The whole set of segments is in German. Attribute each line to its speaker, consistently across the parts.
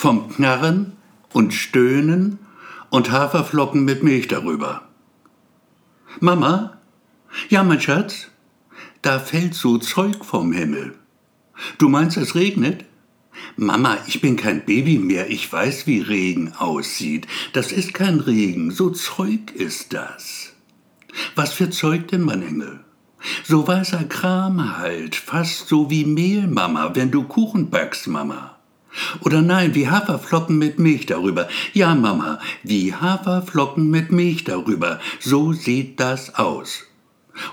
Speaker 1: vom Knarren und Stöhnen und Haferflocken mit Milch darüber. Mama? Ja, mein Schatz? Da fällt so Zeug vom Himmel. Du meinst, es regnet? Mama, ich bin kein Baby mehr, ich weiß, wie Regen aussieht. Das ist kein Regen, so Zeug ist das. Was für Zeug denn, mein Engel? So weißer Kram halt, fast so wie Mehl, Mama, wenn du Kuchen backst, Mama. Oder nein, wie Haferflocken mit Milch darüber. Ja, Mama, wie Haferflocken mit Milch darüber. So sieht das aus.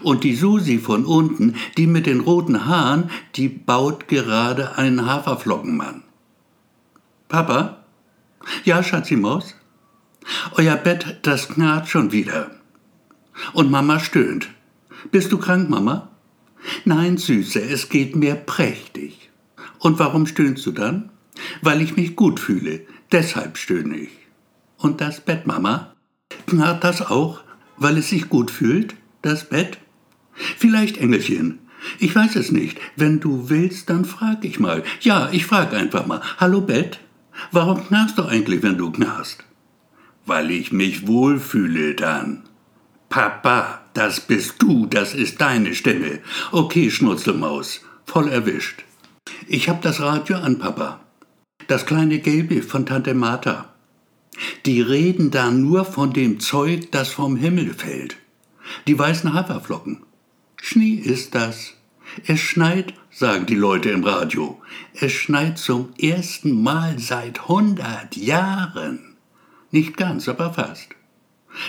Speaker 1: Und die Susi von unten, die mit den roten Haaren, die baut gerade einen Haferflockenmann. Papa? Ja, Schatzimaus? Euer Bett, das knarrt schon wieder. Und Mama stöhnt. Bist du krank, Mama? Nein, Süße, es geht mir prächtig. Und warum stöhnst du dann? Weil ich mich gut fühle. Deshalb stöhne ich. Und das Bett, Mama? Knarrt das auch, weil es sich gut fühlt? Das Bett? Vielleicht, Engelchen. Ich weiß es nicht. Wenn du willst, dann frag ich mal. Ja, ich frag einfach mal. Hallo Bett? Warum knarrst du eigentlich, wenn du knarrst? Weil ich mich wohlfühle dann. Papa, das bist du, das ist deine Stimme. Okay, Schnurzelmaus, voll erwischt. Ich hab das Radio an, Papa. Das kleine Gelbe von Tante Martha. Die reden da nur von dem Zeug, das vom Himmel fällt. Die weißen Haferflocken. Schnee ist das. Es schneit, sagen die Leute im Radio. Es schneit zum ersten Mal seit hundert Jahren. Nicht ganz, aber fast.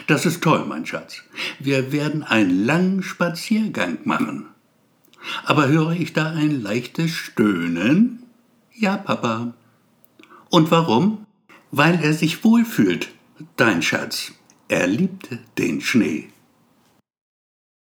Speaker 1: Das ist toll, mein Schatz. Wir werden einen langen Spaziergang machen. Aber höre ich da ein leichtes Stöhnen? Ja, Papa. Und warum? Weil er sich wohlfühlt, dein Schatz. Er liebt den Schnee.